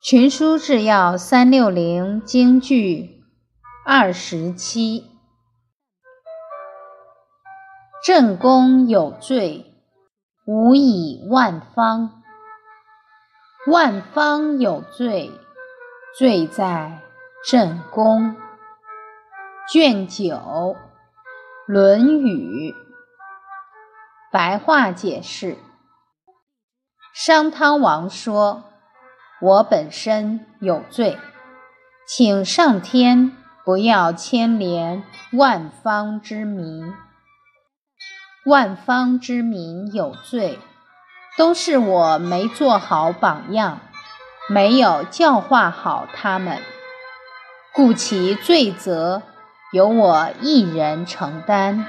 群书治要三六零京剧二十七。正宫有罪，无以万方；万方有罪，罪在正宫。卷九《论语》白话解释：商汤王说。我本身有罪，请上天不要牵连万方之民。万方之民有罪，都是我没做好榜样，没有教化好他们，故其罪责由我一人承担。